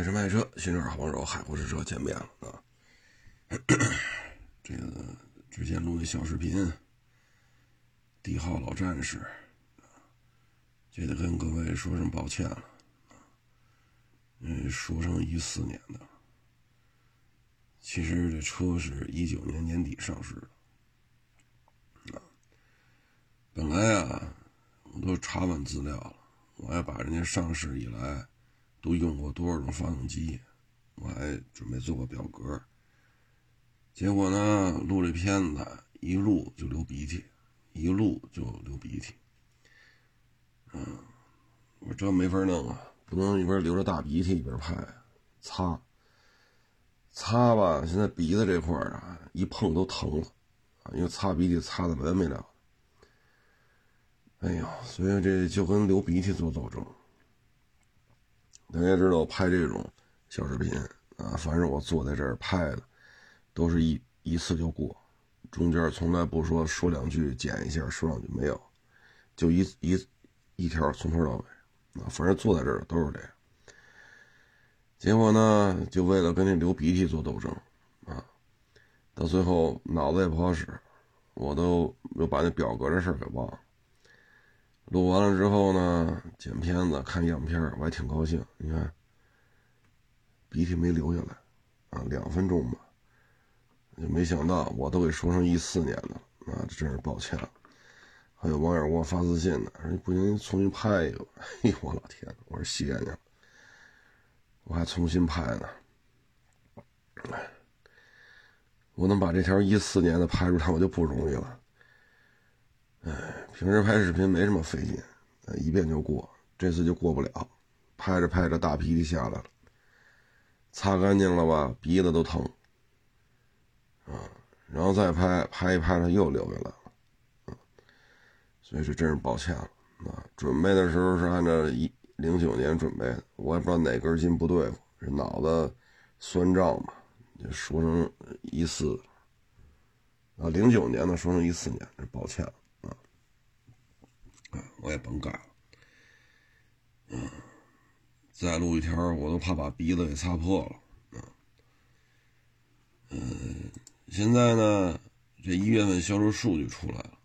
买车卖车，新车好帮手，海阔试车见面了啊！这个之前录的小视频，帝豪老战士，就得跟各位说声抱歉了嗯，说成一四年的，其实这车是一九年年底上市的啊。本来啊，我都查完资料了，我还把人家上市以来。都用过多少种发动机？我还准备做个表格。结果呢，录这片子一录就流鼻涕，一录就流鼻涕。嗯，我这没法弄啊，不能一边流着大鼻涕一边拍，擦，擦吧。现在鼻子这块啊，一碰都疼了，因为擦鼻涕擦的没完没了。哎呀，所以这就跟流鼻涕做斗争。大家知道拍这种小视频啊，凡是我坐在这儿拍的，都是一一次就过，中间从来不说说两句剪一下，说两句没有，就一一一条从头到尾啊，反正坐在这儿都是这样。结果呢，就为了跟那流鼻涕做斗争啊，到最后脑子也不好使，我都又把那表格的事儿给忘了。录完了之后呢，剪片子看样片我还挺高兴。你看，鼻涕没流下来，啊，两分钟吧。就没想到，我都给说成一四年的了，啊，这真是抱歉了。还有网友给我发私信呢，说不行，重新拍一个。哎呦，我老天，我说谢谢你，我还重新拍呢。我能把这条一四年的拍出来，我就不容易了。平时拍视频没什么费劲，一遍就过。这次就过不了，拍着拍着大鼻涕下来了，擦干净了吧，鼻子都疼。啊，然后再拍，拍一拍它又流下来了，啊，所以说真是抱歉了。啊，准备的时候是按照一零九年准备的，我也不知道哪根筋不对，这脑子酸胀嘛，就说成一四，啊，零九年的说成一四年，这抱歉了。啊我也甭干了，嗯，再录一条，我都怕把鼻子给擦破了，嗯，现在呢，这一月份销售数据出来了，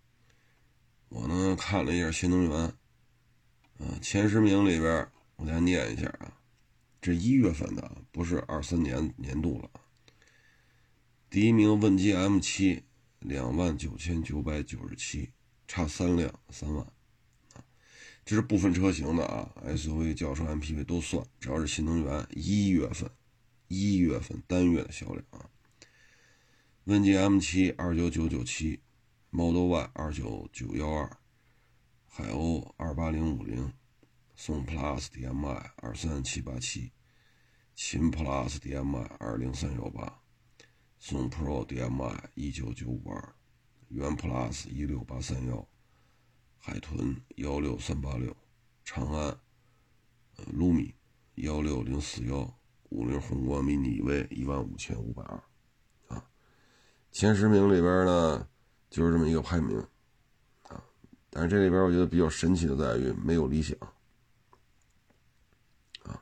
我呢看了一下新能源，嗯，前十名里边，我再念一下啊，这一月份的不是二三年年度了，第一名问界 M7，两万九千九百九十七，差三辆，三万。这是部分车型的啊，SUV、轿车、MPV 都算，只要是新能源，一月份，一月份单月的销量啊。问界 M7 二九九九七，Model Y 二九九幺二，海鸥二八零五零，宋 Plus DM-i 二三七八七，秦 Plus DM-i 二零三幺八，宋 Pro DM-i 一九九五二，元 Plus 一六八三幺。海豚幺六三八六，长安，呃，卢米幺六零四幺，五菱宏光 mini V 一万五千五百二，啊，前十名里边呢，就是这么一个排名，啊，但是这里边我觉得比较神奇的在于没有理想，啊，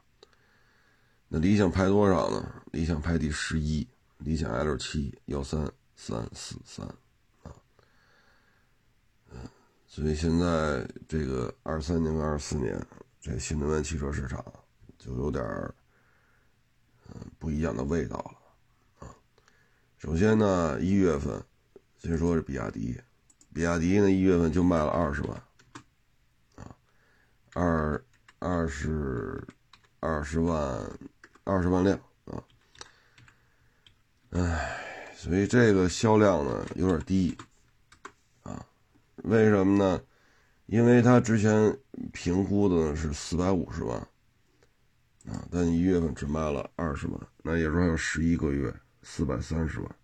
那理想排多少呢？理想排第十一，理想 L 七幺三三四三。所以现在这个二三年跟二四年，这新能源汽车市场就有点儿嗯不一样的味道了啊。首先呢，一月份先说是比亚迪，比亚迪呢一月份就卖了二十万啊，二二十二十万二十万辆啊，唉，所以这个销量呢有点低。为什么呢？因为他之前评估的是四百五十万，啊，但一月份只卖了二十万，那也说还有十一个月，四百三十万。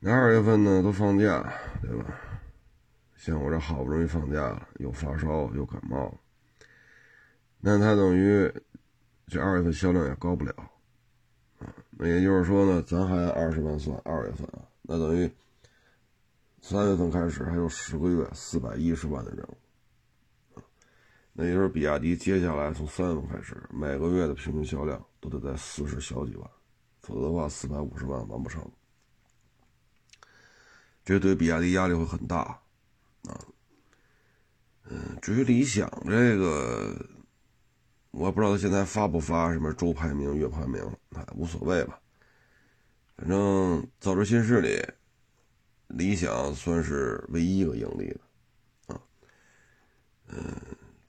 那二月份呢，都放假，对吧？像我这好不容易放假了，又发烧又感冒，那他等于这二月份销量也高不了，啊，那也就是说呢，咱还按二十万算，二月份啊，那等于。三月份开始还有十个月，四百一十万的任务，那也就是比亚迪接下来从三月份开始，每个月的平均销量都得在四十小几万，否则的话四百五十万完不成。这对比亚迪压力会很大啊。嗯，至于理想这个，我不知道他现在发不发什么周排名、月排名，哎，无所谓吧。反正造车新势力，理想算是唯一一个盈利的啊。嗯。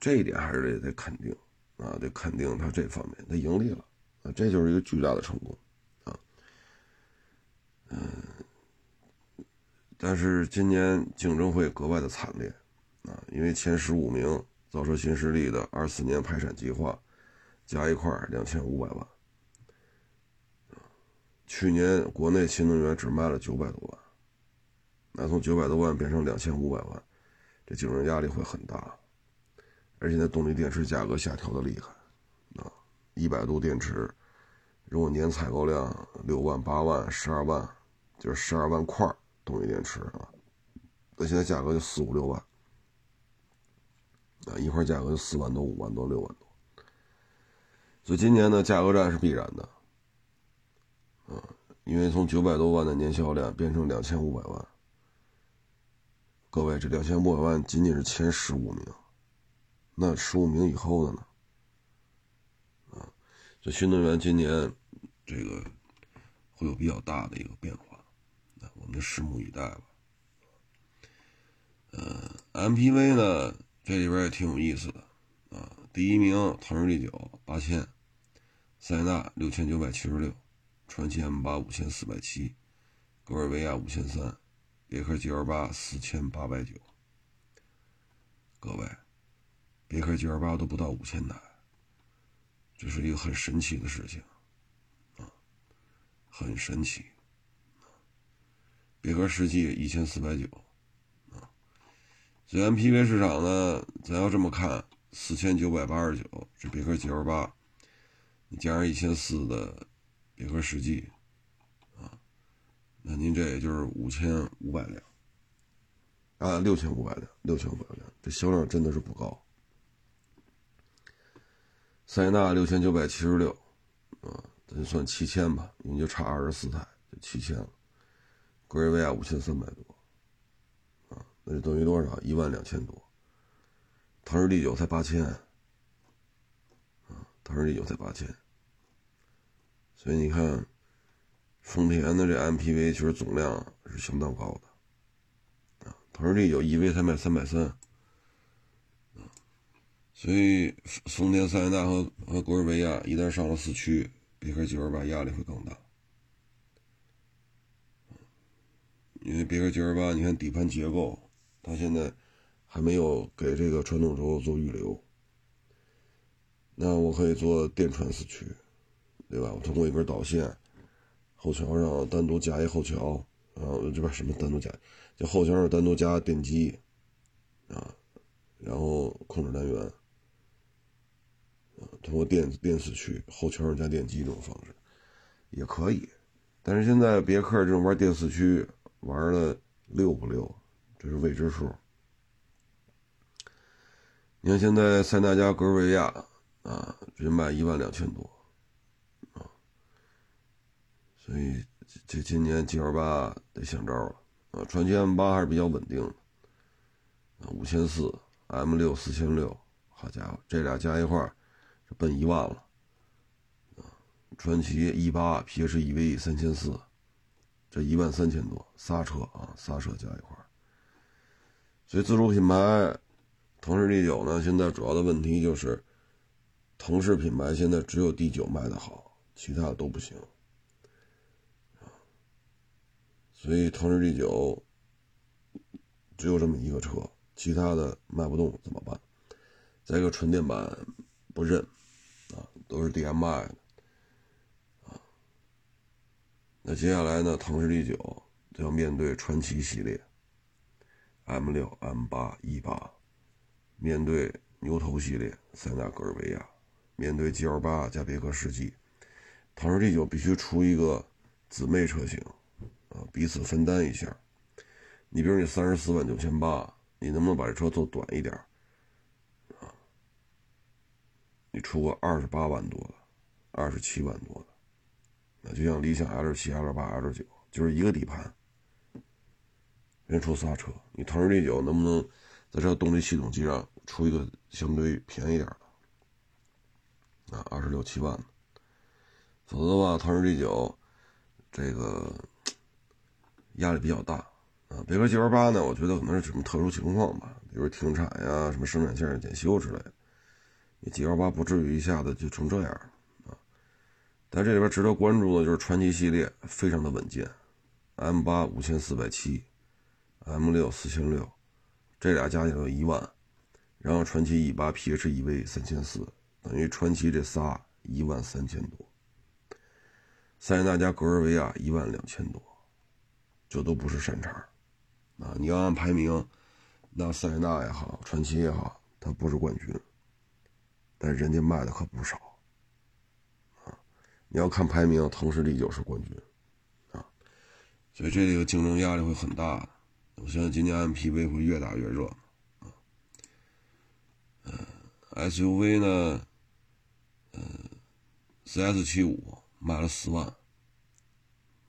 这一点还是得得肯定啊，得肯定他这方面他盈利了啊，这就是一个巨大的成功啊。嗯，但是今年竞争会格外的惨烈啊，因为前十五名造车新势力的二四年排产计划加一块两千五百万，去年国内新能源只卖了九百多万，那从九百多万变成两千五百万，这竞争压力会很大。而且那动力电池价格下调的厉害，啊，一百度电池，如果年采购量六万、八万、十二万，就是十二万块动力电池啊，那现在价格就四五六万，啊，一块价格就四万多、五万多、六万多，所以今年呢，价格战是必然的，啊，因为从九百多万的年销量变成两千五百万，各位，这两千五百万仅仅是前十五名。那十五名以后的呢？啊，这新能源今年这个会有比较大的一个变化，那我们就拭目以待吧。呃，MPV 呢，这里边也挺有意思的啊。第一名腾势 D 九八千，塞纳六千九百七十六，传祺 M 八五千四百七，格尔维亚五千三，别克 GL 八四千八百九，各位。别克 G L 八都不到五千台，这是一个很神奇的事情，啊，很神奇。别克世纪一千四百九，啊，所以 M P V 市场呢，咱要这么看，四千九百八十九是别克 G L 八，你加上一千四的别克世纪，那您这也就是五千五百辆，啊，六千五百辆，六千五百辆，这销量真的是不高。塞纳六千九百七十六，啊，咱就算七千吧，因为就差二十四台，就七千了。格瑞维亚五千三百多，啊，那就等于多少？一万两千多。腾势 D 九才八千，啊，腾势 D 九才八千。所以你看，丰田的这 MPV 其实总量是相当高的，啊，腾势 D 九 EV 才卖三百三。所以，丰田塞纳和和格尔维亚一旦上了四驱，别克 GL 八压力会更大。因为别克 GL 八，你看底盘结构，它现在还没有给这个传动轴做预留。那我可以做电传四驱，对吧？我通过一根导线，后桥上单独加一后桥，啊，这边什么单独加？就后桥上单独加电机，啊，然后控制单元。通过电电四驱后桥上加电机这种方式也可以，但是现在别克这种玩电四驱玩的溜不溜，这是未知数。你看现在塞纳加格瑞亚啊，直接卖一万两千多，所以这今年 G L 八得想招了啊，传祺 M 八还是比较稳定的啊，五千四 M 六四千六，好家伙，这俩加一块儿。奔一万了，啊，传奇 E 八 PHEV 三千四，这一万三千多，仨车啊，仨车加一块。所以自主品牌，腾势 D 九呢，现在主要的问题就是，腾势品牌现在只有 D 九卖的好，其他的都不行，啊，所以腾势 D 九只有这么一个车，其他的卖不动怎么办？再一个纯电版不认啊。都是 DMI 的啊，那接下来呢？腾势 D 九就要面对传奇系列，M 六、M 八、E 八，面对牛头系列塞纳、格尔维亚，面对 GL 八加别克世纪，腾势 D 九必须出一个姊妹车型啊，彼此分担一下。你比如你三十四万九千八，你能不能把这车做短一点啊？你出个二十八万多的，二十七万多的，那就像理想 L 七、L 八、L 九，就是一个底盘，人出仨车，你腾势 D 九能不能在这动力系统机上出一个相对便宜点的？啊，二十六七万的，否则的话，腾势 D 九这个压力比较大啊。别克 GL 八呢，我觉得可能是什么特殊情况吧，比如停产呀、什么生产线检修之类的。G L 八不至于一下子就成这样啊！但这里边值得关注的就是传奇系列非常的稳健，M 八五千四百七，M 六四千六，这俩加起来一万，然后传奇 E 八 P H E V 三千四，等于传奇这仨一万三千多，塞纳加格尔维亚一万两千多，这都不是山茬啊！你要按排名，那塞纳也好，传奇也好，它不是冠军。但人家卖的可不少，啊！你要看排名，腾势 D 九是冠军，啊，所以这个竞争压力会很大。我相信今年 MPV 会越打越热，啊，嗯，SUV 呢，嗯，CS 七五卖了四万，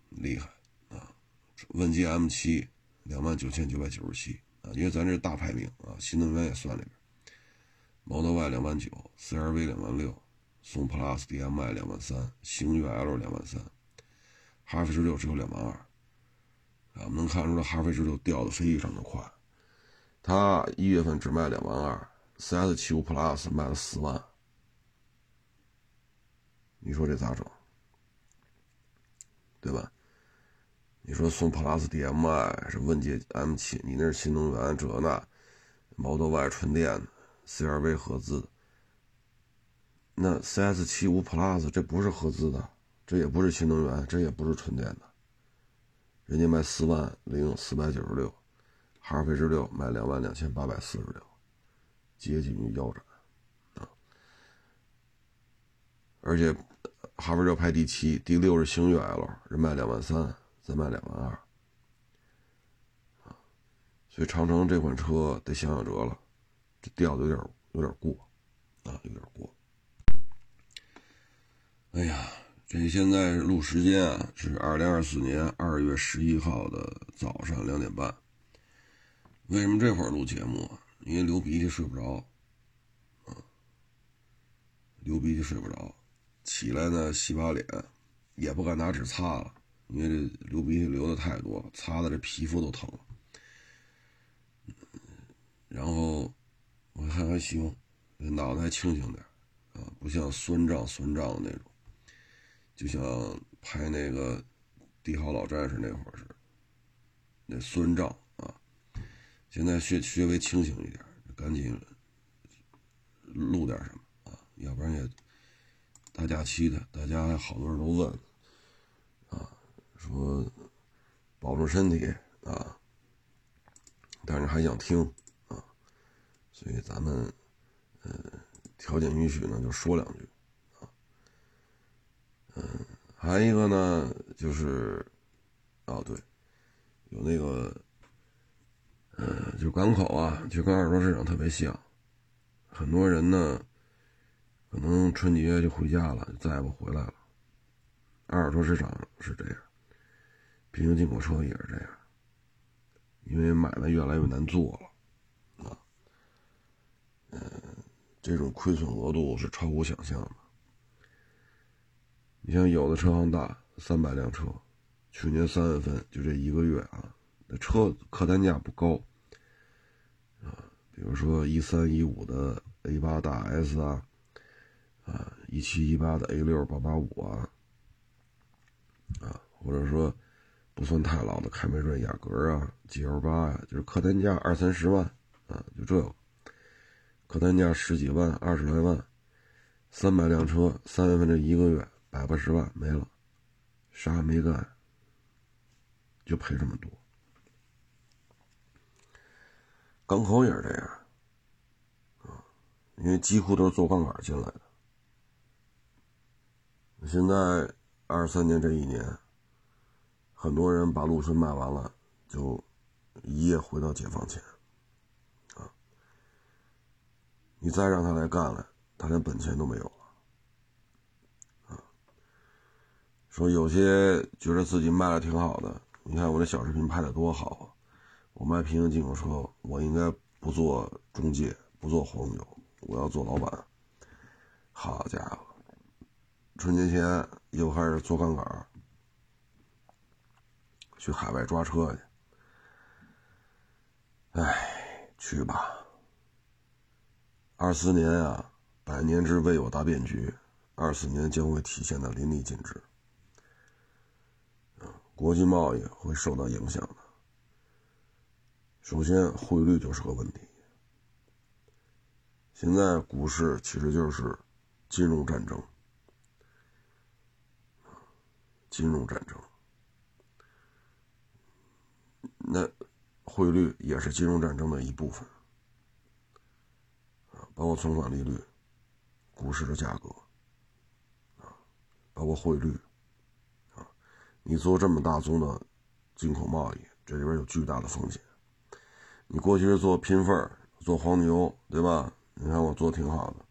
厉害！问界 M 七两万九千九百九十七啊，因为咱这是大排名啊，新能源也算里边。Model Y 两万九，CRV 两万六，宋 Plus DM-i 两万三，星越 L 两万三，哈弗 H 六只有两万二，啊，我们能看出来哈弗 H 六掉的非常的快，它一月份只卖两万二，CS 七五 Plus 卖了四万，你说这咋整？对吧？你说宋 Plus DM-i 是问界 M 七，你那是新能源这那，Model Y 纯电的。CRV 合资，那 CS 七五 Plus 这不是合资的，这也不是新能源，这也不是纯电的，人家卖四万零四百九十六，哈弗 H 六卖两万两千八百四十六，接近于腰斩！而且哈弗六排第七，第六是星越 L，人卖两万三，再卖两万二啊！所以长城这款车得想想辙了。这调的有点有点过，啊，有点过。哎呀，这现在录时间啊，是二零二四年二月十一号的早上两点半。为什么这会儿录节目啊？因为流鼻涕睡不着，啊，流鼻涕睡不着，起来呢洗把脸，也不敢拿纸擦了，因为这流鼻涕流的太多了，擦的这皮肤都疼了。然后。我看还行，脑袋还清醒点啊，不像酸胀酸胀的那种，就像拍那个《帝豪老战士》那会儿似的，那酸胀啊。现在稍稍微清醒一点，赶紧录点什么啊，要不然也大假期的，大家好多人都问，说保重身体啊，但是还想听啊。所以咱们，呃，条件允许呢，就说两句，啊，嗯，还有一个呢，就是，啊对，有那个，嗯，就港口啊，就跟二手市场特别像，很多人呢，可能春节就回家了，再也不回来了。二手市场是这样，平行进口车也是这样，因为买卖越来越难做了。嗯，这种亏损额度是超乎想象的。你像有的车行大三百辆车，去年三月份就这一个月啊，那车客单价不高啊，比如说一三一五的 A 八大 S 啊，啊一七一八的 A 六八八五啊，啊或者说不算太老的凯美瑞雅阁啊 GL 八呀，就是客单价二三十万啊，就这个。客单价十几万、二十来万，三百辆车，三月份这一个月百八十万没了，啥也没干，就赔这么多。港口也是这样，啊，因为几乎都是做杠杆进来的。现在二三年这一年，很多人把陆巡卖完了，就一夜回到解放前。啊你再让他来干了，他连本钱都没有了，啊，说有些觉得自己卖的挺好的，你看我这小视频拍的多好啊，我卖平行进口车，我应该不做中介，不做黄牛，我要做老板。好家伙，春节前又开始做杠杆，去海外抓车去，哎，去吧。二四年啊，百年之未有大变局，二四年将会体现的淋漓尽致。国际贸易会受到影响的。首先，汇率就是个问题。现在股市其实就是金融战争，金融战争，那汇率也是金融战争的一部分。包括存款利率、股市的价格，包括汇率，啊，你做这么大宗的进口贸易，这里边有巨大的风险。你过去是做拼缝做黄牛，对吧？你看我做挺好的，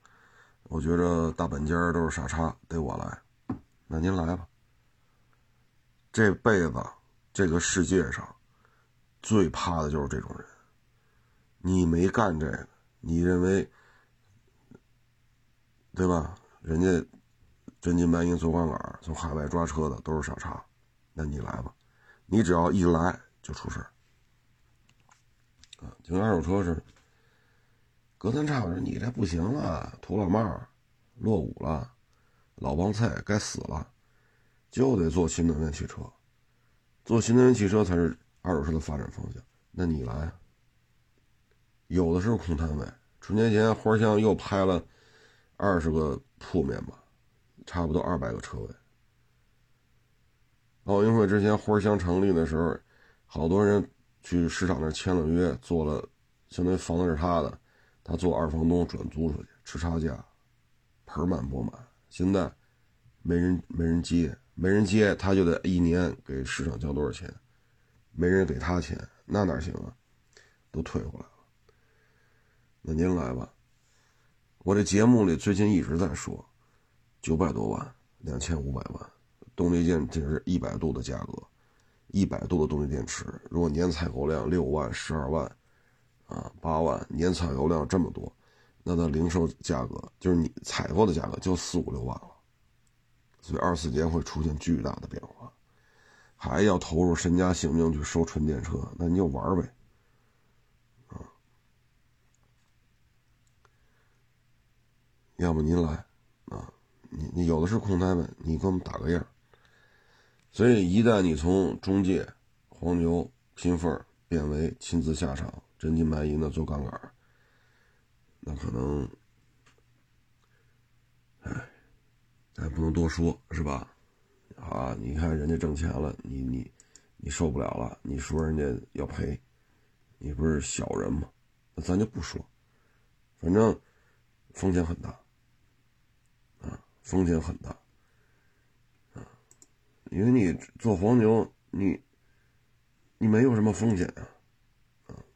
我觉着大本家都是傻叉，得我来，那您来吧。这辈子这个世界上最怕的就是这种人。你没干这个，你认为？对吧？人家真金白银做杠杆，从海外抓车的都是傻叉，那你来吧，你只要一来就出事儿啊！就跟二手车似的，隔三差五说你这不行了，土老帽落伍了，老帮菜该死了，就得做新能源汽车，做新能源汽车才是二手车的发展方向。那你来，有的是空摊位。春节前花乡又拍了。二十个铺面吧，差不多二百个车位。奥运会之前，花乡成立的时候，好多人去市场那签了约，做了，相当于房子是他的，他做二房东转租出去，吃差价，盆满钵满。现在没人没人接，没人接，他就得一年给市场交多少钱？没人给他钱，那哪行啊？都退回来了。那您来吧。我这节目里最近一直在说，九百多万，两千五百万，动力电这是一百度的价格，一百度的动力电池，如果年采购量六万、十二万，啊，八万，年采购量这么多，那它零售价格就是你采购的价格就四五六万了，所以二四年会出现巨大的变化，还要投入身家性命去收纯电车，那你就玩呗。要不您来，啊，你你有的是空单位，你给我们打个样。所以一旦你从中介、黄牛、拼缝变为亲自下场、真金白银的做杠杆，那可能，哎，咱不能多说，是吧？啊，你看人家挣钱了，你你你受不了了，你说人家要赔，你不是小人吗？那咱就不说，反正风险很大。啊风险很大，啊，因为你做黄牛，你你没有什么风险啊，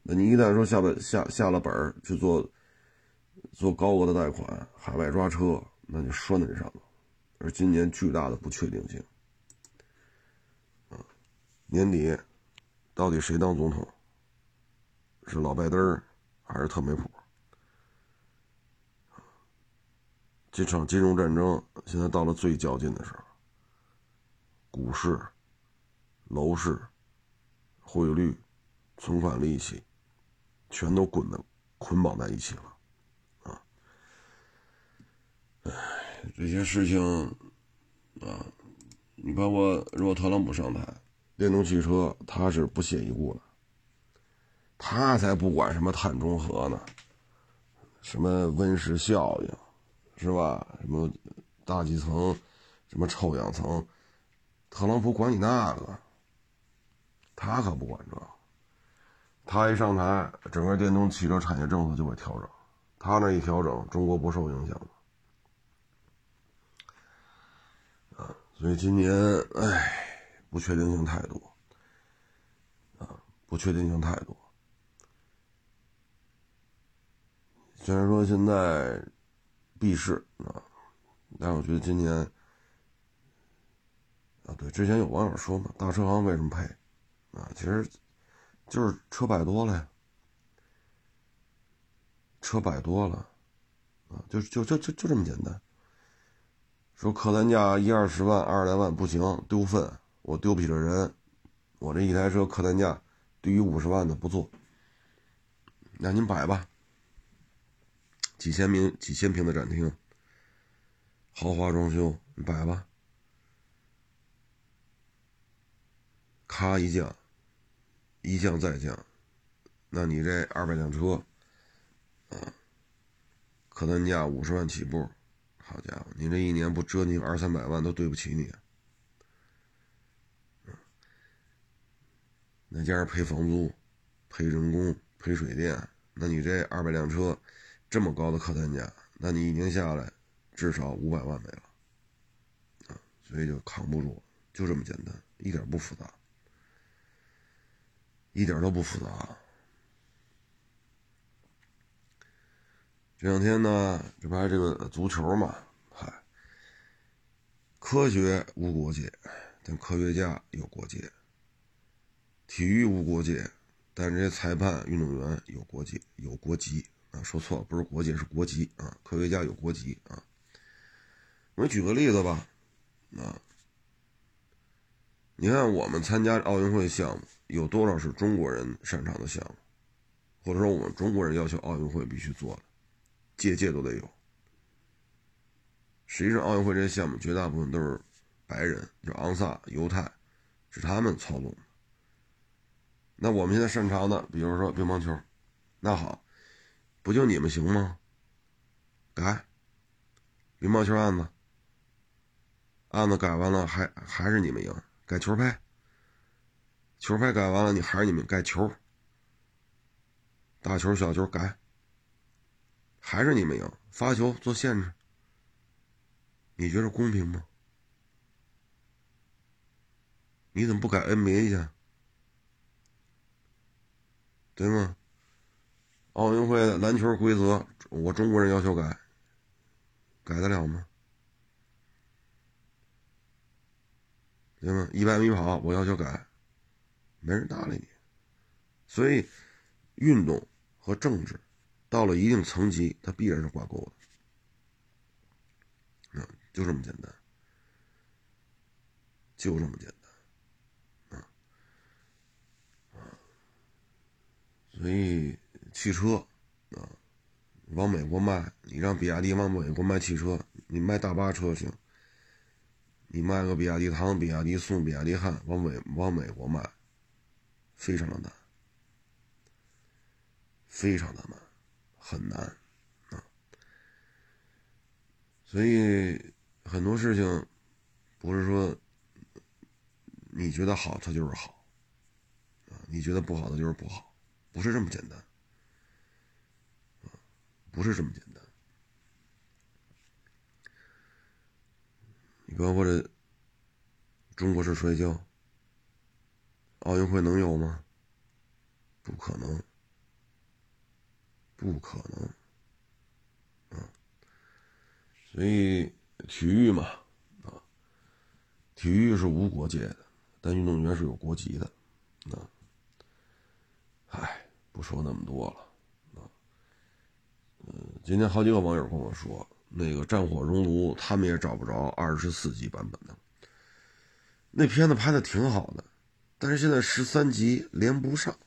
那你一旦说下本下下了本儿去做做高额的贷款，海外抓车，那就拴在这上头。而今年巨大的不确定性，年底到底谁当总统？是老拜登还是特梅普？这场金融战争现在到了最较劲的时候，股市、楼市、汇率、存款利息，全都滚的捆绑在一起了，啊！这些事情啊，你包括如果特朗普上台，电动汽车他是不屑一顾的，他才不管什么碳中和呢，什么温室效应。是吧？什么大气层，什么臭氧层，特朗普管你那个？他可不管这。他一上台，整个电动汽车产业政策就会调整。他那一调整，中国不受影响啊，所以今年，哎，不确定性太多。啊，不确定性太多。虽然说现在。避世啊。但是我觉得今年啊，对，之前有网友说嘛，大车行为什么赔啊？其实就是车摆多了呀，车摆多了啊，就就就就就这么简单。说客单价一二十万、二十来万不行，丢份，我丢不起这人，我这一台车客单价低于五十万的不做。那您摆吧，几千平几千平的展厅，豪华装修，你摆吧。咔一降，一降再降，那你这二百辆车，啊，客单价五十万起步，好家伙，你这一年不折你二三百万都对不起你。那加上赔房租，赔人工。赔水电，那你这二百辆车，这么高的客单价，那你一年下来至少五百万没了，啊，所以就扛不住，就这么简单，一点不复杂，一点都不复杂。这两天呢，这不还这个足球嘛，嗨，科学无国界，但科学家有国界，体育无国界。但这些裁判、运动员有国界，有国籍啊，说错了，不是国界，是国籍啊。科学家有国籍啊。我举个例子吧，啊，你看我们参加奥运会项目，有多少是中国人擅长的项目，或者说我们中国人要求奥运会必须做的，届届都得有。实际上，奥运会这些项目绝大部分都是白人，就是昂萨、犹太，是他们操纵。那我们现在擅长的，比如说乒乓球，那好，不就你们行吗？改乒乓球案子，案子改完了还还是你们赢，改球拍，球拍改完了你还是你们改球，大球小球改，还是你们赢，发球做限制，你觉得公平吗？你怎么不改 NBA 去？对吗？奥运会的篮球规则，我中国人要求改，改得了吗？对吗？一百米跑，我要求改，没人搭理你。所以，运动和政治到了一定层级，它必然是挂钩的。就这么简单，就这么简单。所以，汽车啊，往美国卖，你让比亚迪往美国卖汽车，你卖大巴车行，你卖个比亚迪唐、比亚迪宋、比亚迪汉，往美往美国卖，非常的难，非常的难，很难啊。所以很多事情不是说你觉得好，它就是好啊；你觉得不好，它就是不好。不是这么简单，不是这么简单。你包括这中国式摔跤，奥运会能有吗？不可能，不可能，啊！所以体育嘛，啊，体育是无国界的，但运动员是有国籍的，啊，唉。不说那么多了，啊，嗯，今天好几个网友跟我说，那个《战火熔炉》他们也找不着二十四集版本的，那片子拍的挺好的，但是现在十三集连不上，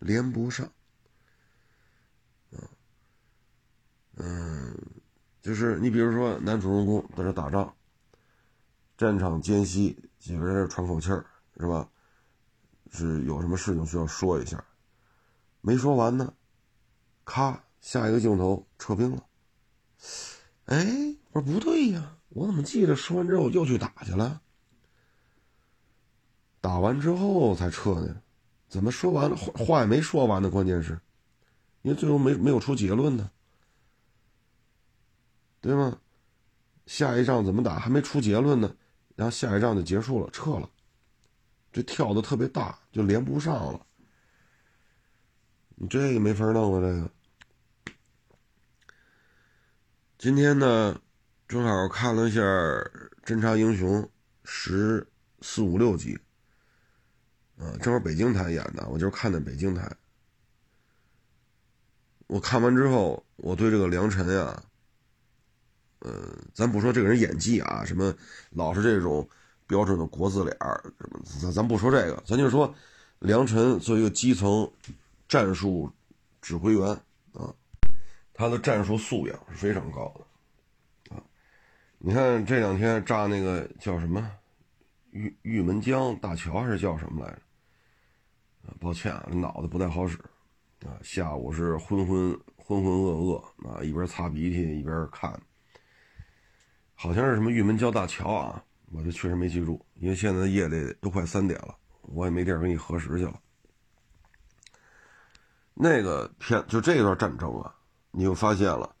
连不上，啊，嗯，就是你比如说男主人公在这打仗，战场间隙几个人喘口气儿，是吧？是有什么事情需要说一下。没说完呢，咔，下一个镜头撤兵了。哎，我说不对呀，我怎么记得说完之后又去打去了？打完之后才撤呢？怎么说完了话话也没说完呢？关键是，因为最后没没有出结论呢，对吗？下一仗怎么打还没出结论呢，然后下一仗就结束了，撤了，这跳的特别大，就连不上了。你这个没法弄啊！这个，今天呢，正好看了一下《侦察英雄》十四五六集，啊，正好北京台演的，我就是看的北京台。我看完之后，我对这个梁晨呀，呃，咱不说这个人演技啊，什么老是这种标准的国字脸什么，咱咱不说这个，咱就说梁晨作为一个基层战术指挥员啊，他的战术素养是非常高的啊。你看这两天炸那个叫什么玉玉门江大桥还是叫什么来着？啊，抱歉啊，脑子不太好使啊。下午是浑浑浑浑噩噩啊，一边擦鼻涕一边看，好像是什么玉门江大桥啊，我这确实没记住，因为现在夜里都快三点了，我也没地儿给你核实去了。那个片就这段战争啊，你就发现了，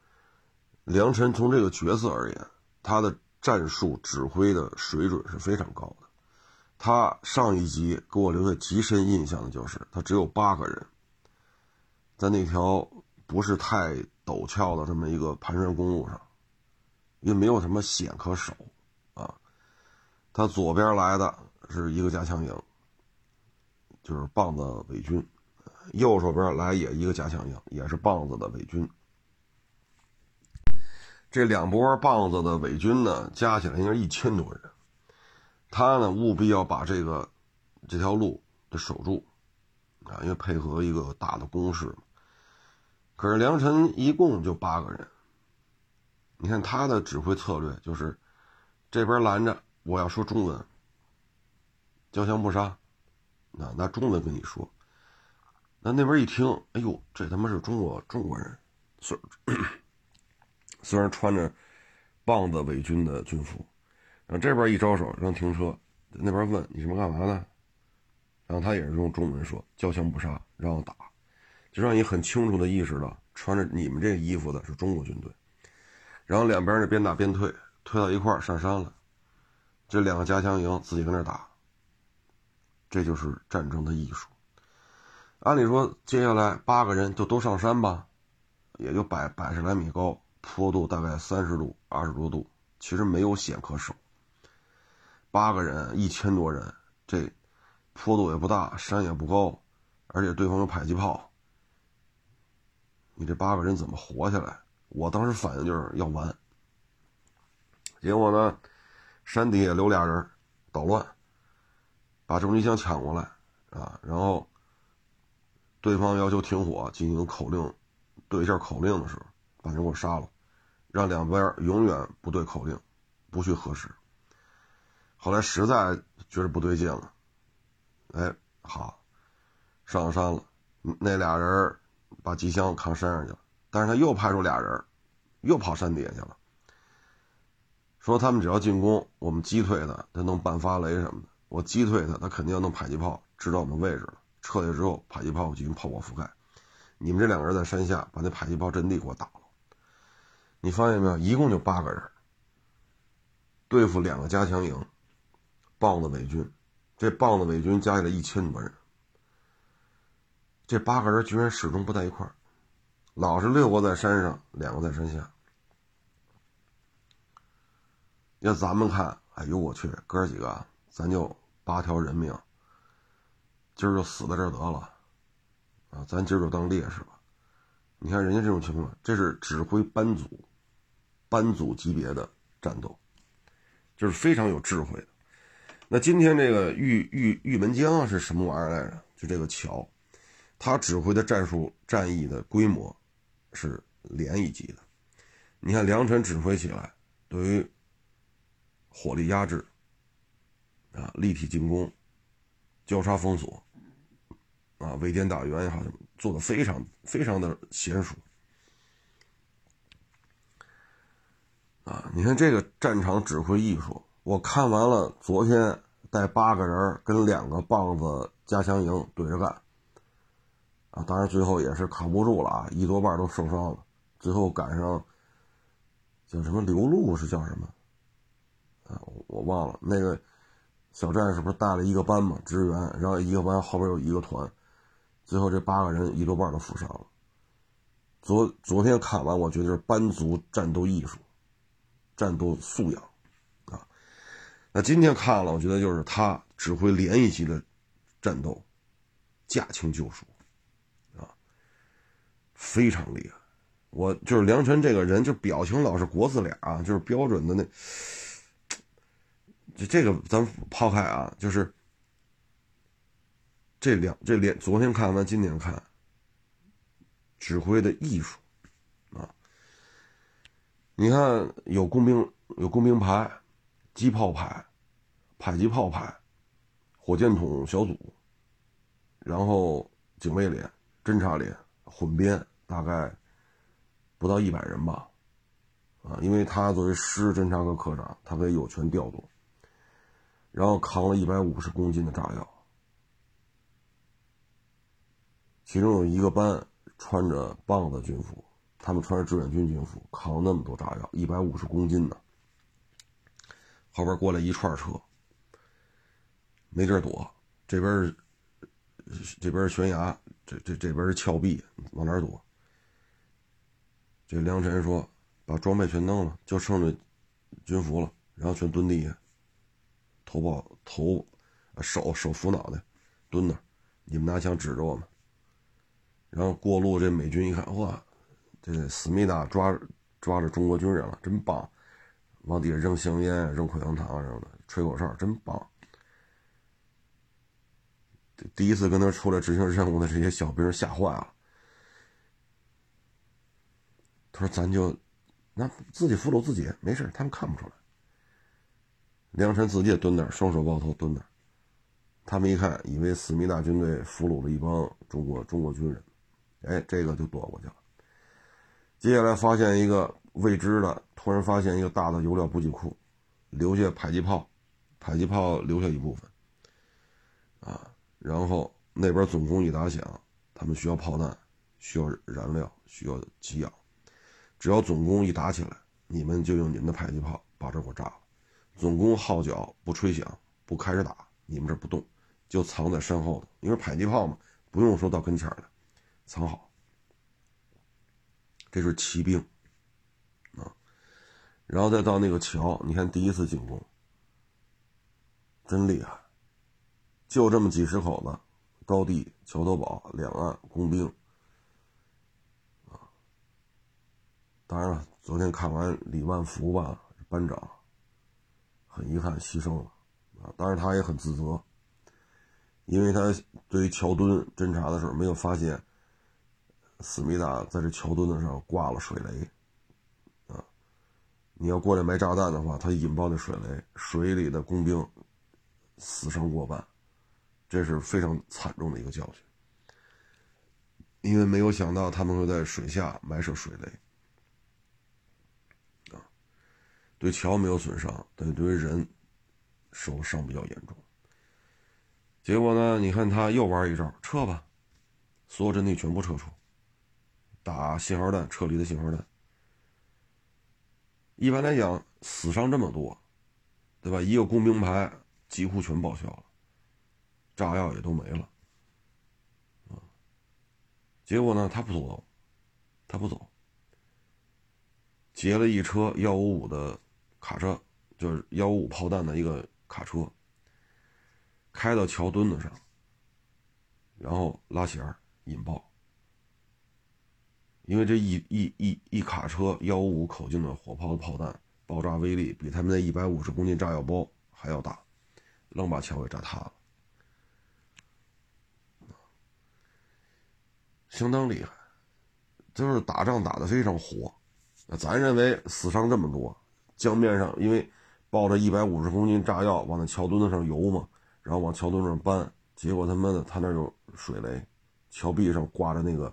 梁晨从这个角色而言。他的战术指挥的水准是非常高的。他上一集给我留下极深印象的就是，他只有八个人，在那条不是太陡峭的这么一个盘山公路上，也没有什么险可守啊。他左边来的是一个加强营，就是棒子伪军；右手边来也一个加强营，也是棒子的伪军。这两波棒子的伪军呢，加起来应该一千多人。他呢，务必要把这个这条路得守住啊，因为配合一个大的攻势。可是梁晨一共就八个人，你看他的指挥策略就是这边拦着，我要说中文，交枪不杀，那拿中文跟你说。那那边一听，哎呦，这他妈是中国中国人，虽。虽然穿着棒子伪军的军服，然后这边一招手让停车，那边问你什么干嘛呢？然后他也是用中文说交枪不杀，让我打，就让你很清楚的意识到穿着你们这个衣服的是中国军队。然后两边呢边打边退，退到一块上山了，这两个加强营自己跟那打，这就是战争的艺术。按理说接下来八个人就都上山吧，也就百百十来米高。坡度大概三十度、二十多度，其实没有险可守。八个人，一千多人，这坡度也不大，山也不高，而且对方有迫击炮，你这八个人怎么活下来？我当时反应就是要完。结果呢，山底下留俩人捣乱，把重机枪抢过来啊，然后对方要求停火，进行口令对一下口令的时候。把人给我杀了，让两边永远不对口令，不去核实。后来实在觉得不对劲了，哎，好，上山了。那俩人把机枪扛山上去了，但是他又派出俩人，又跑山底下去了。说他们只要进攻，我们击退他，他能半发雷什么的。我击退他，他肯定要弄迫击炮，知道我们位置了。撤下之后，迫击炮进行炮火覆盖。你们这两个人在山下把那迫击炮阵地给我打了。你发现没有？一共就八个人，对付两个加强营，棒子伪军，这棒子伪军加起来一千多人，这八个人居然始终不在一块儿，老是六个在山上，两个在山下。要咱们看，哎呦我去，哥几个，咱就八条人命，今儿就死在这儿得了，啊，咱今儿就当烈士吧。你看人家这种情况，这是指挥班组。班组级别的战斗，就是非常有智慧的。那今天这个玉玉玉门江是什么玩意儿来着？就这个桥，他指挥的战术战役的规模是连一级的。你看梁晨指挥起来，对于火力压制啊、立体进攻、交叉封锁啊、围点打援也好，做的非常非常的娴熟。啊，你看这个战场指挥艺术，我看完了。昨天带八个人跟两个棒子加强营对着干，啊，当然最后也是扛不住了啊，一多半都受伤了。最后赶上叫什么刘露是叫什么？啊，我忘了。那个小战士不是带了一个班嘛，支援，然后一个班后边有一个团，最后这八个人一多半都负伤了。昨昨天看完，我觉得是班族战斗艺术、战斗素养啊。那今天看了，我觉得就是他指挥连一级的战斗，驾轻就熟啊，非常厉害。我就是梁晨这个人，就表情老是国字脸啊，就是标准的那。就这个咱抛开啊，就是这两这连昨天看完，今天看。指挥的艺术，啊，你看有工兵有工兵排、机炮排、迫击炮排、火箭筒小组，然后警卫连、侦察连混编，大概不到一百人吧，啊，因为他作为师侦察科科长，他可以有权调动，然后扛了一百五十公斤的炸药，其中有一个班。穿着棒子军服，他们穿着志愿军军服，扛那么多炸药，一百五十公斤呢。后边过来一串车，没地儿躲，这边是这边是悬崖，这这这边是峭壁，往哪躲？这梁晨说：“把装备全弄了，就剩这军服了，然后全蹲地下，头抱头，手手扶脑袋，蹲那，你们拿枪指着我们。”然后过路，这美军一看，哇，这思密达抓抓着中国军人了，真棒！往底下扔香烟、扔口香糖什么的，吹口哨，真棒。第一次跟他出来执行任务的这些小兵吓坏了。他说：“咱就那自己俘虏自己，没事，他们看不出来。”梁晨自己也蹲那儿，双手抱头蹲那儿。他们一看，以为思密达军队俘虏了一帮中国中国军人。哎，这个就躲过去了。接下来发现一个未知的，突然发现一个大的油料补给库，留下迫击炮，迫击炮留下一部分，啊，然后那边总攻一打响，他们需要炮弹，需要燃料，需要给养，只要总攻一打起来，你们就用你们的迫击炮把这给我炸了。总攻号角不吹响，不开始打，你们这不动，就藏在身后的，因为迫击炮嘛，不用说到跟前来。藏好，这是骑兵啊，然后再到那个桥，你看第一次进攻，真厉害，就这么几十口子，高地桥头堡两岸工兵啊。当然了，昨天看完李万福吧，班长很遗憾牺牲了啊，当然他也很自责，因为他对于桥墩侦查的时候没有发现。思密达在这桥墩子上挂了水雷，啊，你要过来埋炸弹的话，他引爆的水雷，水里的工兵死伤过半，这是非常惨重的一个教训。因为没有想到他们会在水下埋设水雷，啊，对桥没有损伤，但是对于人受伤比较严重。结果呢，你看他又玩一招，撤吧，所有阵地全部撤出。打信号弹，撤离的信号弹。一般来讲，死伤这么多，对吧？一个工兵排几乎全报销了，炸药也都没了，结果呢，他不走，他不走，劫了一车幺五五的卡车，就是幺五五炮弹的一个卡车，开到桥墩子上，然后拉弦引爆。因为这一一一一卡车幺五五口径的火炮的炮弹爆炸威力比他们那一百五十公斤炸药包还要大，愣把桥给炸塌了，相当厉害，就是打仗打的非常火。那咱认为死伤这么多，江面上因为抱着一百五十公斤炸药往那桥墩子上游嘛，然后往桥墩子上搬，结果他妈的他那有水雷，桥壁上挂着那个。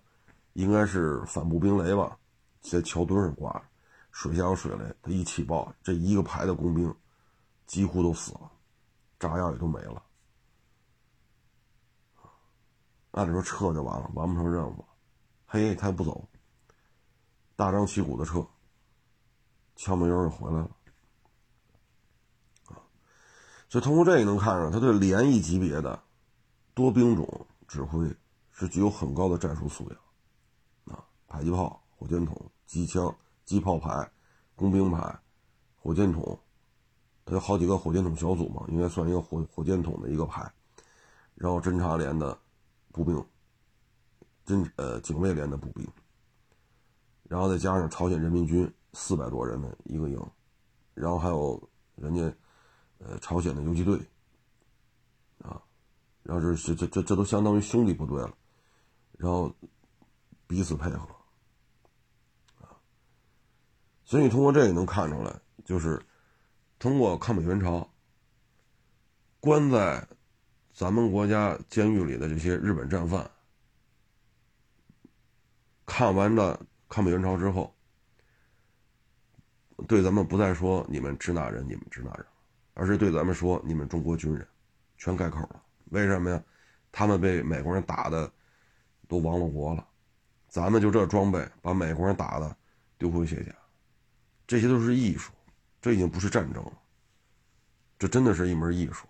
应该是反步兵雷吧，在桥墩上挂着，水下有水雷，它一起爆，这一个排的工兵几乎都死了，炸药也都没了。按理说撤就完了，完不成任务，嘿，他不走，大张旗鼓的撤，敲门油就回来了。啊，所以通过这个能看出，他对连一级别的多兵种指挥是具有很高的战术素养。迫击炮、火箭筒、机枪、机炮排、工兵排、火箭筒，有好几个火箭筒小组嘛，应该算一个火火箭筒的一个排。然后侦察连的步兵，侦呃警卫连的步兵，然后再加上朝鲜人民军四百多人的一个营，然后还有人家呃朝鲜的游击队啊。然后这这这这都相当于兄弟部队了，然后彼此配合，所以通过这个能看出来，就是通过抗美援朝关在咱们国家监狱里的这些日本战犯，看完了抗美援朝之后，对咱们不再说你们支那人，你们支那人，而是对咱们说你们中国军人，全改口了。为什么呀？他们被美国人打的都亡了国了，咱们就这装备把美国人打的丢盔卸甲，这些都是艺术，这已经不是战争了，这真的是一门艺术。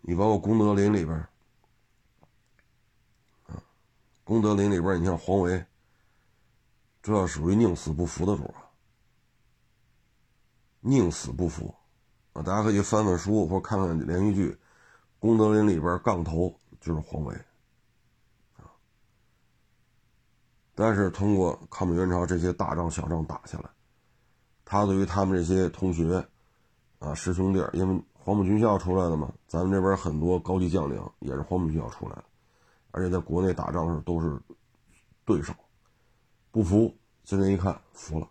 你包括功德林里边，啊，功德林里边，你像黄维，这属于宁死不服的主啊，宁死不服。啊，大家可以翻翻书或看看连续剧，《功德林》里边杠头就是黄维，啊。但是通过抗美援朝这些大仗小仗打下来，他对于他们这些同学，啊师兄弟，因为黄埔军校出来的嘛，咱们这边很多高级将领也是黄埔军校出来的，而且在国内打仗的时候都是对手，不服，现在一看服了，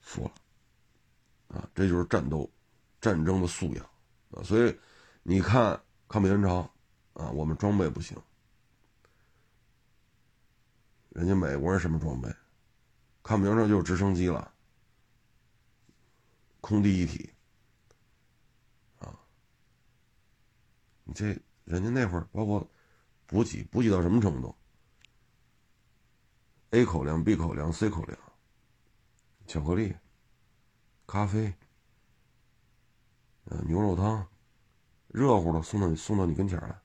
服了。啊，这就是战斗、战争的素养啊！所以你看抗美援朝啊，我们装备不行，人家美国人什么装备？抗美援朝就是直升机了，空地一体啊！你这人家那会儿包括补给，补给到什么程度？A 口粮、B 口粮、C 口粮，巧克力。咖啡，呃，牛肉汤，热乎的送到你送到你跟前来，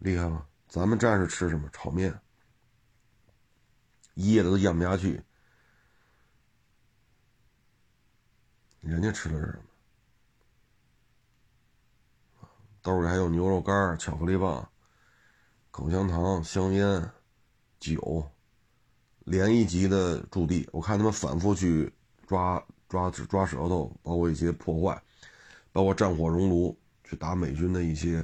厉害吗？咱们战士吃什么？炒面，噎的都咽不下去。人家吃的是什么？兜里还有牛肉干、巧克力棒、口香糖、香烟、酒。连一级的驻地，我看他们反复去抓抓抓舌头，包括一些破坏，包括战火熔炉去打美军的一些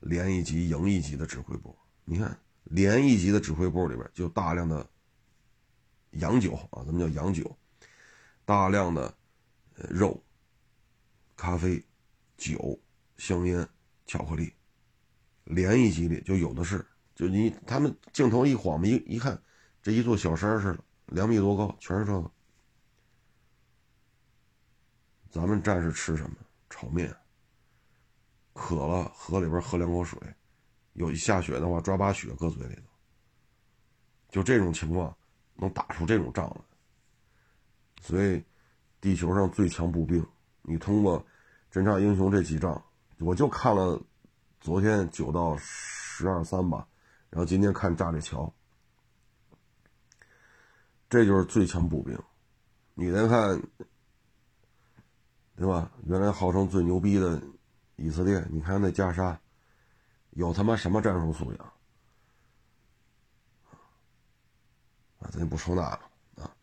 连一级、营一级的指挥部。你看，连一级的指挥部里边就大量的洋酒啊，咱们叫洋酒，大量的肉、咖啡、酒、香烟、巧克力，连一级里就有的是。就你他们镜头一晃嘛，一一看。这一座小山似的，两米多高，全是这个。咱们战士吃什么？炒面。渴了，河里边喝两口水。有一下雪的话，抓把雪搁嘴里头。就这种情况，能打出这种仗来。所以，地球上最强步兵，你通过侦察英雄这几仗，我就看了昨天九到十二三吧，然后今天看炸这桥。这就是最强步兵，你再看，对吧？原来号称最牛逼的以色列，你看那加沙，有他妈什么战术素养？啊，咱就不说那个啊。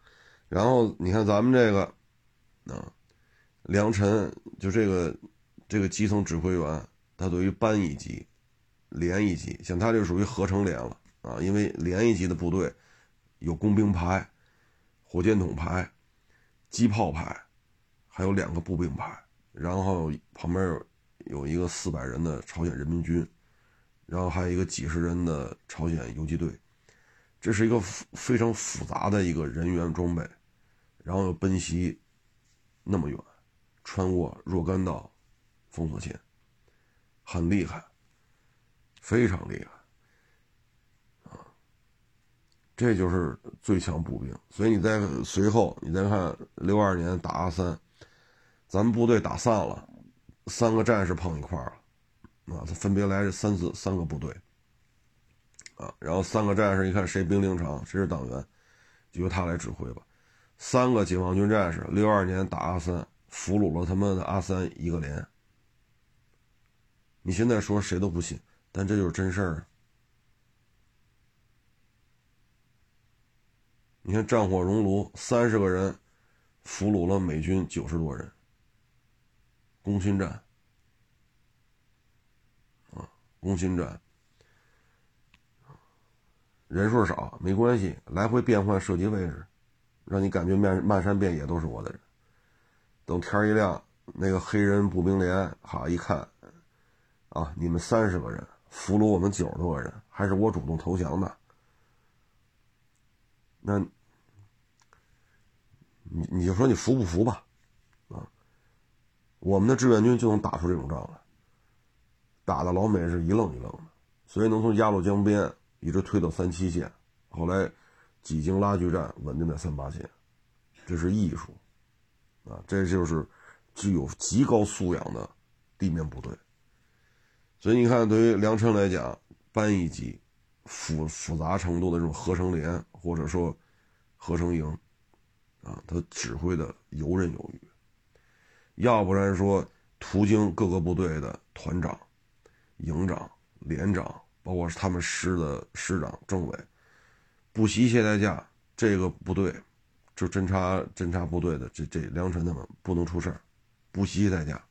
然后你看咱们这个，啊，梁晨就这个这个基层指挥员，他对于班一级、连一级，像他就属于合成连了啊，因为连一级的部队有工兵排。火箭筒排、机炮排，还有两个步兵排，然后旁边有有一个四百人的朝鲜人民军，然后还有一个几十人的朝鲜游击队，这是一个非常复杂的一个人员装备，然后又奔袭那么远，穿过若干道封锁线，很厉害，非常厉害。啊这就是最强步兵，所以你再随后你再看六二年打阿三，咱们部队打散了，三个战士碰一块了，啊，他分别来这三次三个部队，啊，然后三个战士一看谁兵临场，谁是党员，就由他来指挥吧。三个解放军战士，六二年打阿三，俘虏了他们的阿三一个连。你现在说谁都不信，但这就是真事儿。你看战火熔炉，三十个人俘虏了美军九十多人，攻心战啊，攻心战，人数少没关系，来回变换射击位置，让你感觉漫漫山遍野都是我的人。等天一亮，那个黑人步兵连哈一看。啊！你们三十个人俘虏我们九十多个人，还是我主动投降的。那，你你就说你服不服吧？我们的志愿军就能打出这种仗来，打的老美是一愣一愣的，所以能从鸭绿江边一直推到三七线，后来几经拉锯战稳定在三八线，这是艺术，啊，这就是具有极高素养的地面部队。所以你看，对于梁晨来讲，班一级复复杂程度的这种合成连或者说合成营，啊，他指挥的游刃有余。要不然说，途经各个部队的团长、营长、连长，包括他们师的师长、政委，不惜一切代价，这个部队就侦察侦察部队的这这梁晨他们不能出事儿，不惜代价。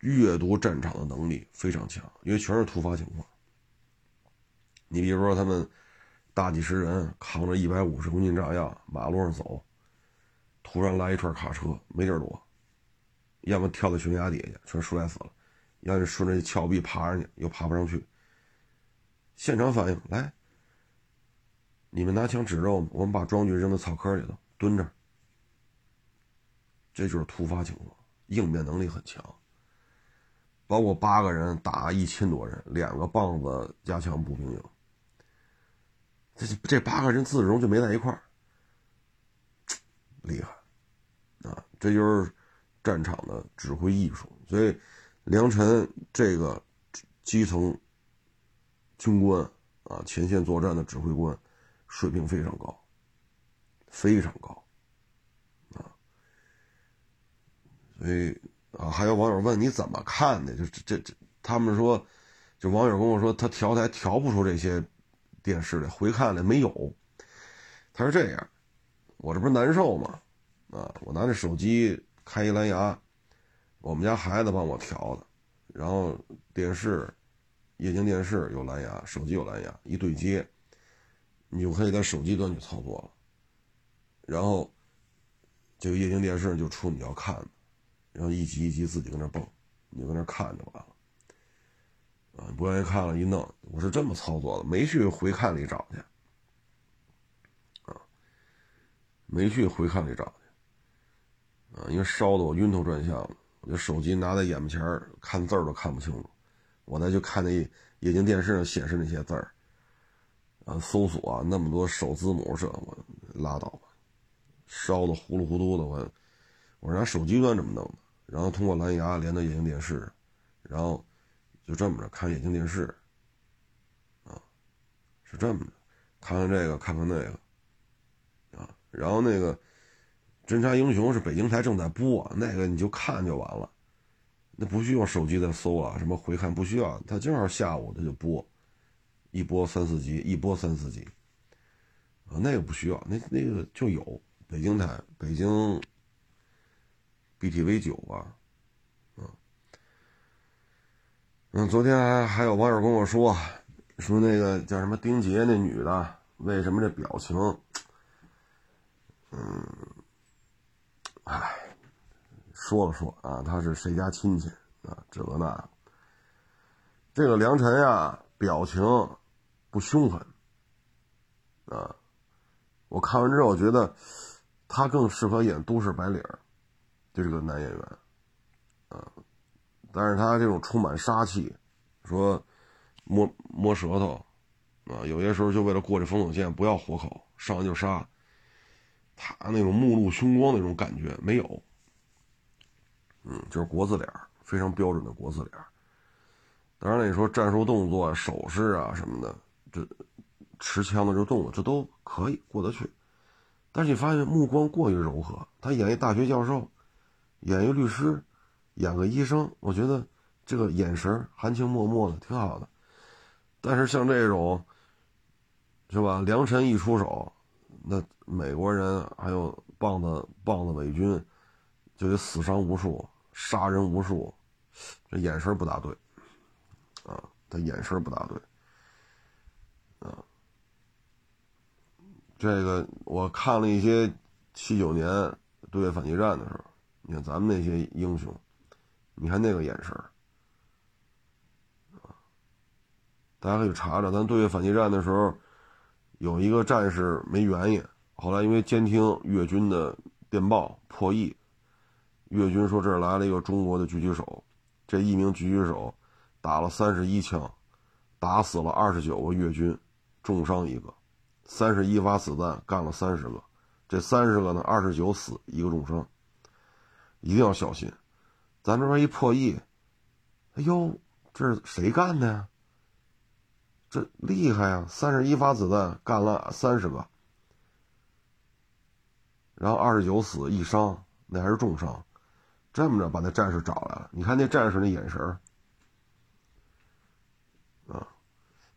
阅读战场的能力非常强，因为全是突发情况。你比如说，他们大几十人扛着一百五十公斤炸药，马路上走，突然来一串卡车，没地儿躲，要么跳到悬崖底下，全摔死了；要么顺着峭壁爬上去，又爬不上去。现场反应，来，你们拿枪指着我们，我们把装具扔到草坑里头蹲着。这就是突发情况，应变能力很强。包括八个人打一千多人，两个棒子加强步兵营，这这八个人自始终就没在一块儿，厉害！这就是战场的指挥艺术。所以，梁晨这个基层军官啊，前线作战的指挥官，水平非常高，非常高啊！所以。啊，还有网友问你怎么看的？就这这，他们说，就网友跟我说，他调台调不出这些电视来，回看的没有。他是这样，我这不是难受吗？啊，我拿着手机开一蓝牙，我们家孩子帮我调的，然后电视，液晶电视有蓝牙，手机有蓝牙，一对接，你就可以在手机端去操作了。然后，这个液晶电视就出你要看的。然后一集一集自己跟那蹦，你就搁那看就完了。啊，不愿意看了，一弄，我是这么操作的，没去回看里找去。啊，没去回看里找去。啊，因为烧的我晕头转向，我就手机拿在眼前看字儿都看不清楚，我再去看那液晶电视上显示那些字儿。啊，搜索啊，那么多首字母这我拉倒吧，烧的糊里糊涂的，我我拿手机端怎么弄的。然后通过蓝牙连到液晶电视，然后就这么着看液晶电视，啊，是这么着，看看这个，看看那个，啊，然后那个《侦察英雄》是北京台正在播，那个你就看就完了，那不需要手机再搜了，什么回看不需要，他正好下午他就播，一播三四集，一播三四集，啊，那个不需要，那那个就有北京台，北京。BTV 九吧，嗯，嗯，昨天还还有网友跟我说，说那个叫什么丁杰那女的，为什么这表情，嗯，哎，说了说啊，他是谁家亲戚啊？这个那，这个梁晨呀，表情不凶狠。啊，我看完之后觉得他更适合演都市白领就这个男演员，啊，但是他这种充满杀气，说摸摸舌头，啊，有些时候就为了过这风口线，不要活口，上来就杀，他那种目露凶光那种感觉没有，嗯，就是国字脸，非常标准的国字脸，当然了，你说战术动作、手势啊什么的，这持枪的这动作，这都可以过得去。但是你发现目光过于柔和，他演一大学教授，演一律师，演个医生，我觉得这个眼神含情脉脉的，挺好的。但是像这种，是吧？良辰一出手，那美国人还有棒子棒子伪军，就得死伤无数，杀人无数，这眼神不大对。啊，他眼神不大对，啊，这个我看了一些七九年对越反击战的时候，你看咱们那些英雄，你看那个眼神，大家可以查查，咱对越反击战的时候，有一个战士没原因，后来因为监听越军的电报破译，越军说这儿来了一个中国的狙击手，这一名狙击手。打了三十一枪，打死了二十九个越军，重伤一个，三十一发子弹干了三十个，这三十个呢，二十九死一个重伤，一定要小心。咱这边一破译，哎呦，这是谁干的呀？这厉害呀！三十一发子弹干了三十个，然后二十九死一伤，那还是重伤，这么着把那战士找来了。你看那战士那眼神儿啊，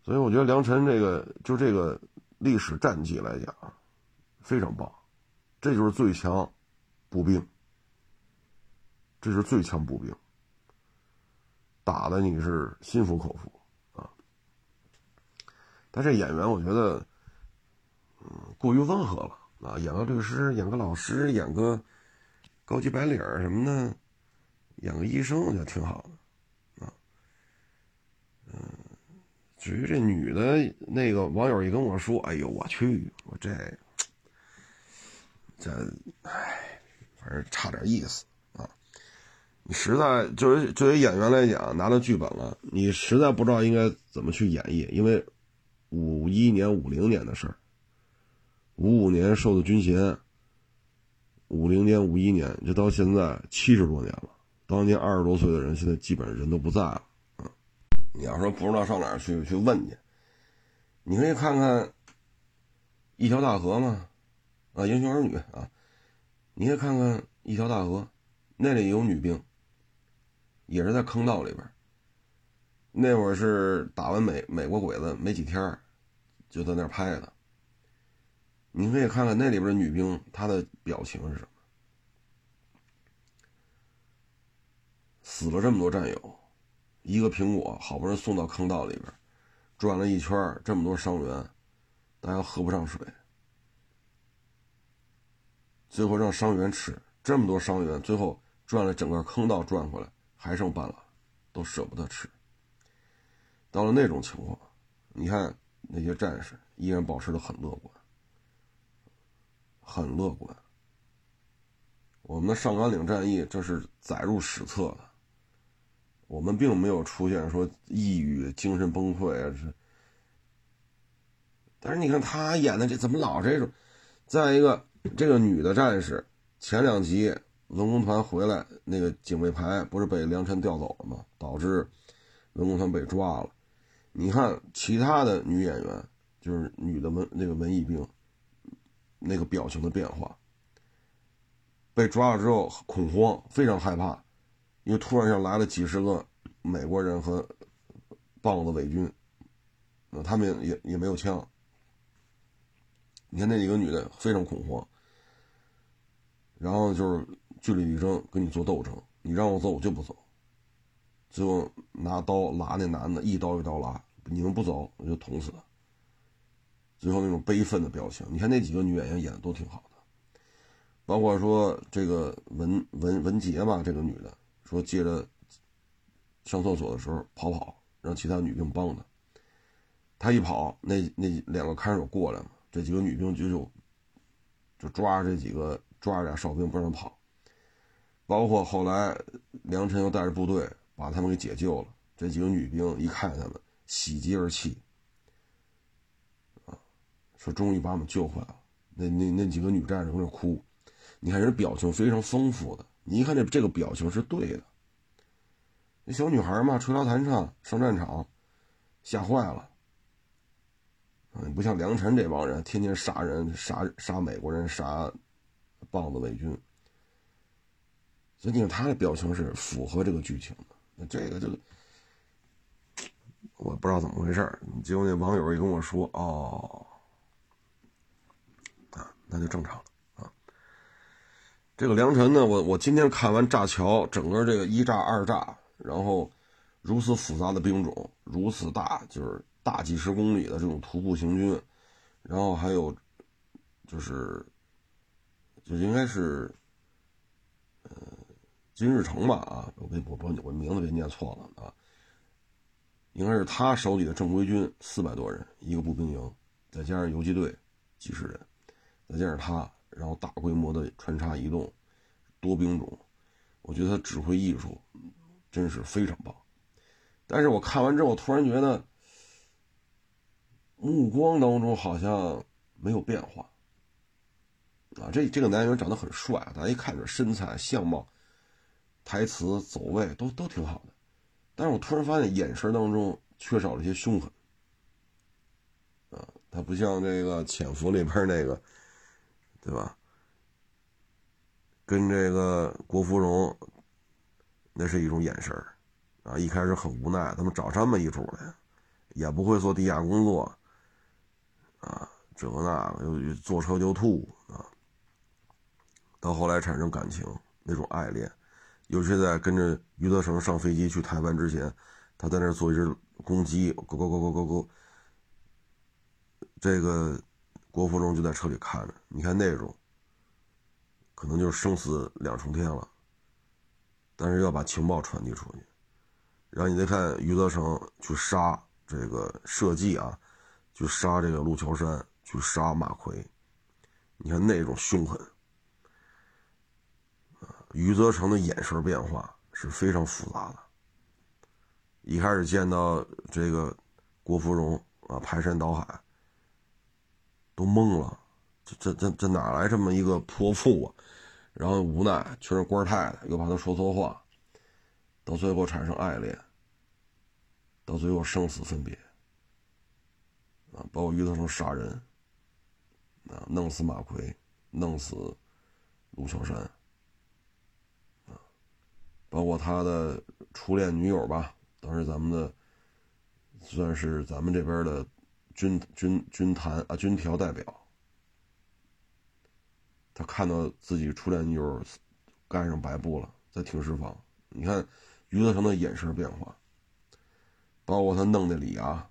所以我觉得梁晨这个就这个历史战绩来讲，非常棒，这就是最强步兵，这是最强步兵，打的你是心服口服。但这演员我觉得，嗯，过于温和了啊，演个律师，演个老师，演个高级白领什么的，演个医生，我觉得挺好的啊，嗯。至于这女的，那个网友一跟我说：“哎呦，我去，我这这，哎，反正差点意思啊！你实在就是作为演员来讲，拿到剧本了，你实在不知道应该怎么去演绎，因为五一年、五零年的事儿，五五年受的军衔，五零年、五一年，这到现在七十多年了，当年二十多岁的人，现在基本人都不在了。”你要说不知道上哪儿去去问去，你可以看看《一条大河》嘛，啊，《英雄儿女》啊，你可以看看《一条大河》，那里有女兵，也是在坑道里边。那会儿是打完美美国鬼子没几天，就在那儿拍的。你可以看看那里边的女兵，她的表情是什么？死了这么多战友。一个苹果好不容易送到坑道里边，转了一圈，这么多伤员，大家喝不上水，最后让伤员吃，这么多伤员，最后转了整个坑道转回来，还剩半拉，都舍不得吃。到了那种情况，你看那些战士依然保持的很乐观，很乐观。我们的上甘岭战役，这是载入史册的。我们并没有出现说抑郁、精神崩溃啊，是。但是你看他演的这怎么老这种？再一个，这个女的战士前两集文工团回来，那个警卫排不是被梁晨调走了吗？导致文工团被抓了。你看其他的女演员，就是女的文那个文艺兵，那个表情的变化。被抓了之后恐慌，非常害怕。因为突然间来了几十个美国人和棒子伪军，那他们也也没有枪。你看那几个女的非常恐慌，然后就是据理力争跟你做斗争，你让我走我就不走，最后拿刀拉那男的，一刀一刀拉，你们不走我就捅死他。最后那种悲愤的表情，你看那几个女演员演的都挺好的，包括说这个文文文杰吧，这个女的。说借着上厕所的时候跑跑，让其他女兵帮她。他一跑，那那两个看守过来了，这几个女兵就就就抓着这几个抓着俩哨兵不让跑。包括后来梁晨又带着部队把他们给解救了。这几个女兵一看他们，喜极而泣，啊，说终于把我们救回来了。那那那几个女战士搁那哭，你看人表情非常丰富的。你一看这这个表情是对的，那小女孩嘛，吹拉弹唱上战场，吓坏了。嗯，不像梁晨这帮人，天天杀人、杀杀美国人、杀棒子伪军。所以你看他的表情是符合这个剧情的。那这个这个我不知道怎么回事结果那网友一跟我说：“哦，啊，那就正常了啊。”这个梁晨呢，我我今天看完炸桥，整个这个一炸二炸，然后如此复杂的兵种，如此大，就是大几十公里的这种徒步行军，然后还有就是就应该是呃金日成吧啊，我给我我我名字别念错了啊，应该是他手里的正规军四百多人一个步兵营，再加上游击队几十人，再加上他。然后大规模的穿插移动，多兵种，我觉得他指挥艺术真是非常棒。但是我看完之后，突然觉得目光当中好像没有变化。啊，这这个男演员长得很帅，大家一看这身材、相貌、台词、走位都都挺好的。但是我突然发现眼神当中缺少了一些凶狠。啊，他不像这个《潜伏》里边那个。对吧？跟这个郭芙蓉，那是一种眼神啊！一开始很无奈，怎么找这么一主来，也不会做地下工作，啊，这个那个又坐车就吐啊。到后来产生感情，那种爱恋，尤其在跟着余则成上飞机去台湾之前，他在那做一只公鸡，咕咕咕咕咕咕，这个。郭芙蓉就在车里看着，你看那种，可能就是生死两重天了。但是要把情报传递出去，然后你再看余则成去杀这个设计啊，去杀这个陆桥山，去杀马奎，你看那种凶狠。余则成的眼神变化是非常复杂的。一开始见到这个郭芙蓉啊，排山倒海。都懵了，这这这这哪来这么一个泼妇啊？然后无奈全是官太太，又怕他说错话，到最后产生爱恋，到最后生死分别，啊，包括于德成杀人，啊，弄死马奎，弄死陆小山，包括他的初恋女友吧，当时咱们的算是咱们这边的。军军军坛啊，军条代表，他看到自己初恋女友干上白布了，在停尸房。你看余则成的眼神变化，包括他弄的李涯，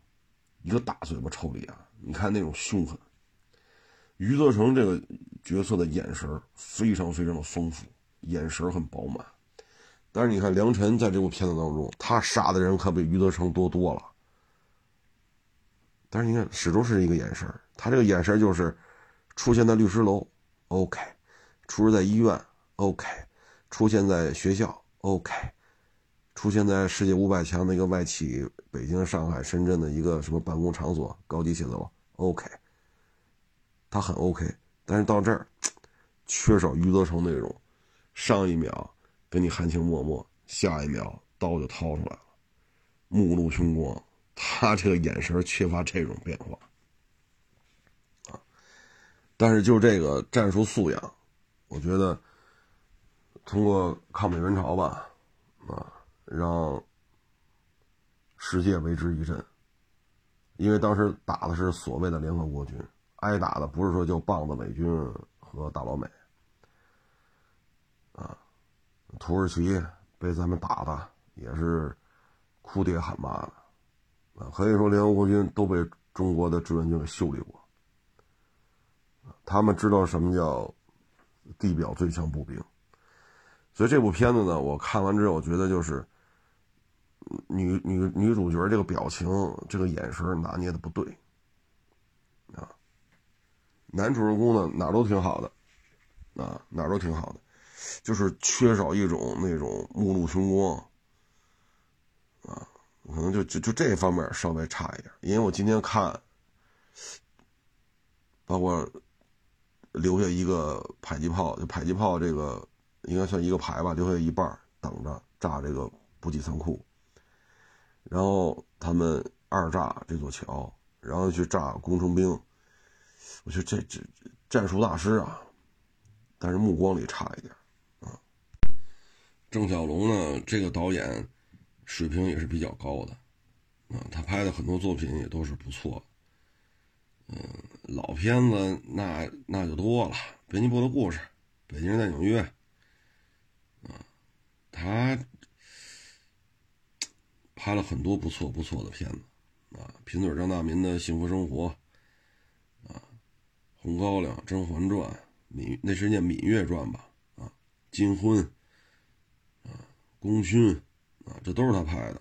一个大嘴巴抽李涯，你看那种凶狠。余则成这个角色的眼神非常非常的丰富，眼神很饱满。但是你看梁晨在这部片子当中，他杀的人可比余则成多多了。但是你看，始终是一个眼神他这个眼神就是出现在律师楼，OK；出现在医院，OK；出现在学校，OK；出现在世界五百强的一个外企，北京、上海、深圳的一个什么办公场所、高级写字楼，OK。他很 OK，但是到这儿 缺少余则成那种，上一秒跟你含情脉脉，下一秒刀就掏出来了，目露凶光。他这个眼神缺乏这种变化，啊，但是就这个战术素养，我觉得通过抗美援朝吧，啊，让世界为之一振，因为当时打的是所谓的联合国军，挨打的不是说就棒子美军和大老美，啊，土耳其被咱们打的也是哭爹喊妈的。啊，可以说联合国军都被中国的志愿军给修理过，他们知道什么叫地表最强步兵，所以这部片子呢，我看完之后，我觉得就是女女女主角这个表情、这个眼神拿捏的不对，啊，男主人公呢哪都挺好的，啊哪都挺好的，就是缺少一种那种目露凶光，啊。可能就就就这方面稍微差一点，因为我今天看，包括留下一个迫击炮，就迫击炮这个应该算一个排吧，留下一半等着炸这个补给仓库，然后他们二炸这座桥，然后去炸工程兵，我觉得这这战术大师啊，但是目光里差一点。郑晓龙呢，这个导演水平也是比较高的啊，他拍的很多作品也都是不错。嗯，老片子那那就多了，《编辑部的故事》，《北京人在纽约》。啊，他拍了很多不错不错的片子，啊，贫嘴张大民的幸福生活，啊，《红高粱》《甄嬛传》，芈那是念《芈月传》吧？啊，《金婚》，《功勋》，啊，这都是他拍的。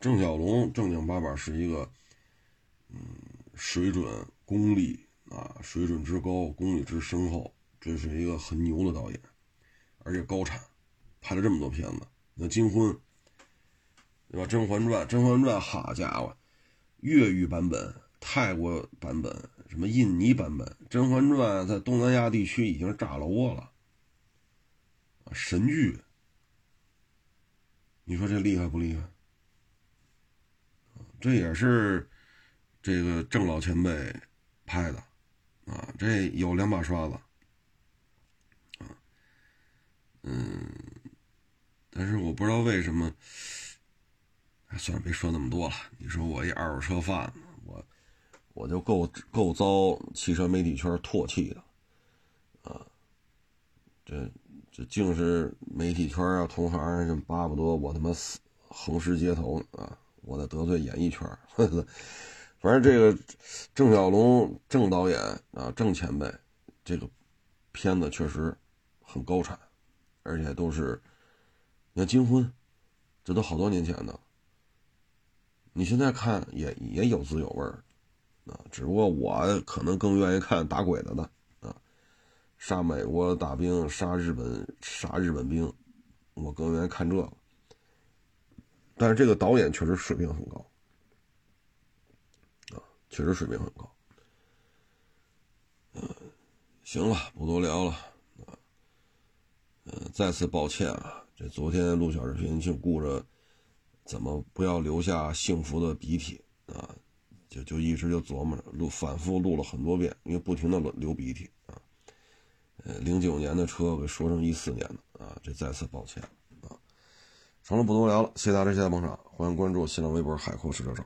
郑晓龙正经八百是一个，嗯，水准、功力啊，水准之高，功力之深厚，这是一个很牛的导演，而且高产。拍了这么多片子，那《金婚》对吧？《甄嬛传》《甄嬛传》好家伙，粤语版本、泰国版本、什么印尼版本，《甄嬛传》在东南亚地区已经炸了窝了，神剧。你说这厉害不厉害？这也是这个郑老前辈拍的啊，这有两把刷子啊，嗯。但是我不知道为什么，算了，别说那么多了。你说我一二手车贩子，我我就够够遭汽车媒体圈唾弃的，啊，这这净是媒体圈啊，同行就巴不得我他妈死横尸街头啊，我在得罪演艺圈。呵 呵反正这个郑晓龙郑导演啊，郑前辈，这个片子确实很高产，而且都是。你看《金婚》，这都好多年前的，你现在看也也有滋有味儿，啊，只不过我可能更愿意看打鬼子的，杀美国大兵、杀日本、杀日本兵，我更愿意看这个。但是这个导演确实水平很高，啊，确实水平很高。嗯，行了，不多聊了，啊，嗯，再次抱歉啊。这昨天录小视频就顾着怎么不要留下幸福的鼻涕啊，就就一直就琢磨着录，反复录了很多遍，因为不停的流鼻涕。呃，零九年的车给说成一四年的啊，这再次抱歉啊。成了，不多聊了，谢谢大家，谢谢捧场，欢迎关注新浪微博海阔试车手。